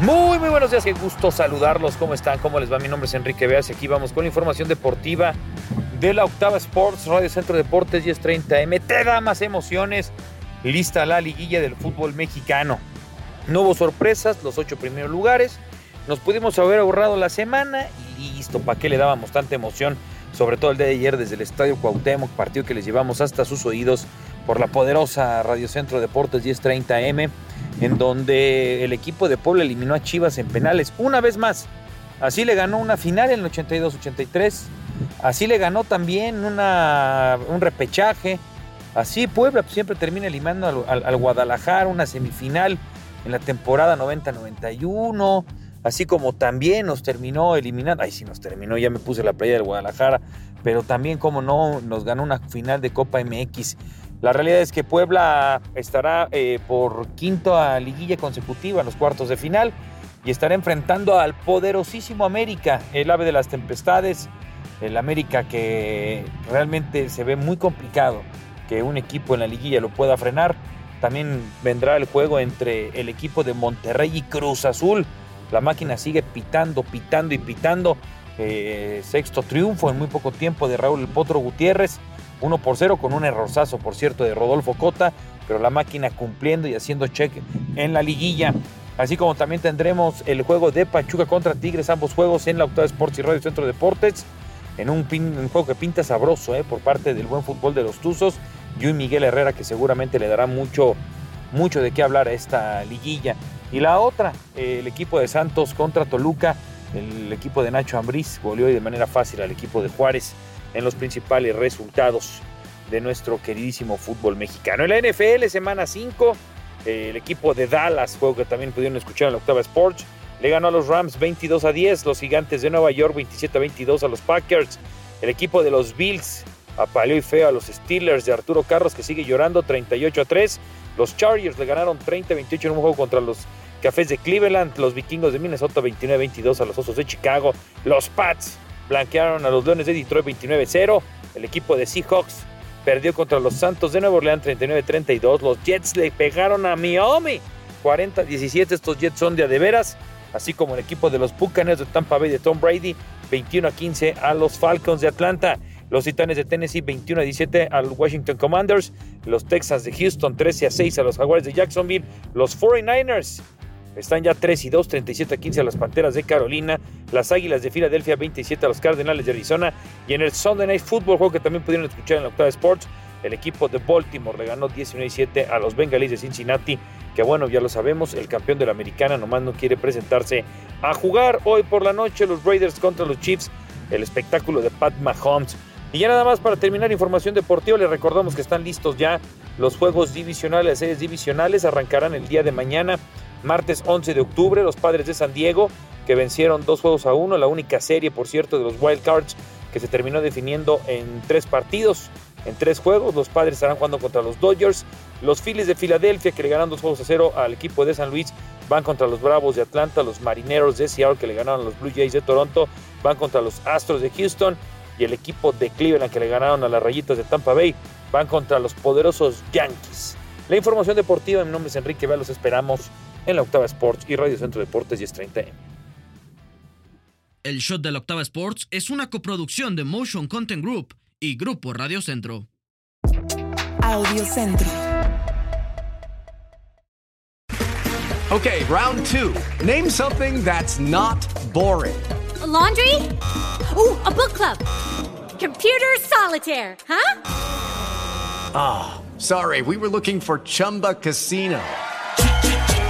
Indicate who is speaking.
Speaker 1: Muy, muy buenos días, qué gusto saludarlos. ¿Cómo están? ¿Cómo les va? Mi nombre es Enrique Beas y aquí vamos con la información deportiva de la Octava Sports, Radio Centro Deportes 1030M. Te da más emociones. Lista la liguilla del fútbol mexicano. No hubo sorpresas, los ocho primeros lugares. Nos pudimos haber ahorrado la semana y listo. ¿Para qué le dábamos tanta emoción? Sobre todo el día de ayer desde el Estadio Cuauhtémoc, partido que les llevamos hasta sus oídos por la poderosa Radio Centro Deportes 1030M, en donde el equipo de Puebla eliminó a Chivas en penales una vez más. Así le ganó una final en el 82-83. Así le ganó también una, un repechaje. Así Puebla siempre termina eliminando al, al, al Guadalajara, una semifinal en la temporada 90-91, así como también nos terminó eliminando, ay sí nos terminó, ya me puse la playa del Guadalajara, pero también como no nos ganó una final de Copa MX. La realidad es que Puebla estará eh, por quinta liguilla consecutiva en los cuartos de final y estará enfrentando al poderosísimo América, el ave de las tempestades, el América que realmente se ve muy complicado que un equipo en la liguilla lo pueda frenar. También vendrá el juego entre el equipo de Monterrey y Cruz Azul. La máquina sigue pitando, pitando y pitando. Eh, sexto triunfo en muy poco tiempo de Raúl El Potro Gutiérrez. 1 por 0 con un errorzazo, por cierto, de Rodolfo Cota. Pero la máquina cumpliendo y haciendo check en la liguilla. Así como también tendremos el juego de Pachuca contra Tigres, ambos juegos en la Octava Sports y Radio Centro Deportes. En un, juego que pinta sabroso eh, por parte del buen fútbol de los Tuzos y Miguel Herrera que seguramente le dará mucho, mucho de qué hablar a esta liguilla. Y la otra, el equipo de Santos contra Toluca, el equipo de Nacho Ambriz volvió de manera fácil al equipo de Juárez en los principales resultados de nuestro queridísimo fútbol mexicano. En la NFL, semana 5, el equipo de Dallas, juego que también pudieron escuchar en la Octava Sports, le ganó a los Rams 22 a 10, los Gigantes de Nueva York 27 a 22 a los Packers, el equipo de los Bills apaleó y feo a los Steelers de Arturo Carlos que sigue llorando 38 a 3. Los Chargers le ganaron 30 a 28 en un juego contra los Cafés de Cleveland. Los Vikingos de Minnesota 29 a 22 a los Osos de Chicago. Los Pats blanquearon a los Leones de Detroit 29 a 0. El equipo de Seahawks perdió contra los Santos de Nueva Orleans 39 a 32. Los Jets le pegaron a Miami 40 a 17. Estos Jets son de a. Así como el equipo de los Buccaneers de Tampa Bay de Tom Brady 21 a 15 a los Falcons de Atlanta. Los Titanes de Tennessee 21 a 17 a los Washington Commanders. Los Texans de Houston 13 a 6 a los Jaguars de Jacksonville. Los 49ers están ya 3 y 2, 37 a 15 a las Panteras de Carolina. Las Águilas de Filadelfia 27 a los Cardenales de Arizona. Y en el Sunday Night Football, juego que también pudieron escuchar en la Octava Sports, el equipo de Baltimore le ganó 19 a 7 a los Bengalíes de Cincinnati. Que bueno, ya lo sabemos, el campeón de la americana nomás no quiere presentarse a jugar hoy por la noche los Raiders contra los Chiefs. El espectáculo de Pat Mahomes. Y ya nada más para terminar información deportiva, les recordamos que están listos ya los juegos divisionales, series divisionales, arrancarán el día de mañana, martes 11 de octubre, los padres de San Diego, que vencieron dos juegos a uno, la única serie, por cierto, de los Wild Cards, que se terminó definiendo en tres partidos, en tres juegos, los padres estarán jugando contra los Dodgers, los Phillies de Filadelfia, que le ganaron dos juegos a cero al equipo de San Luis, van contra los Bravos de Atlanta, los Marineros de Seattle, que le ganaron a los Blue Jays de Toronto, van contra los Astros de Houston, y el equipo de Cleveland que le ganaron a las rayitas de Tampa Bay van contra los poderosos Yankees. La información deportiva, mi nombre es Enrique Vea, los esperamos en la Octava Sports y Radio Centro Deportes 1030M.
Speaker 2: El Shot de la Octava Sports es una coproducción de Motion Content Group y Grupo Radio Centro.
Speaker 3: Audio Centro.
Speaker 4: Okay, round two. Name something that's not boring.
Speaker 5: A laundry? Ooh, a book club. Computer solitaire, huh?
Speaker 4: Ah, oh, sorry, we were looking for Chumba Casino.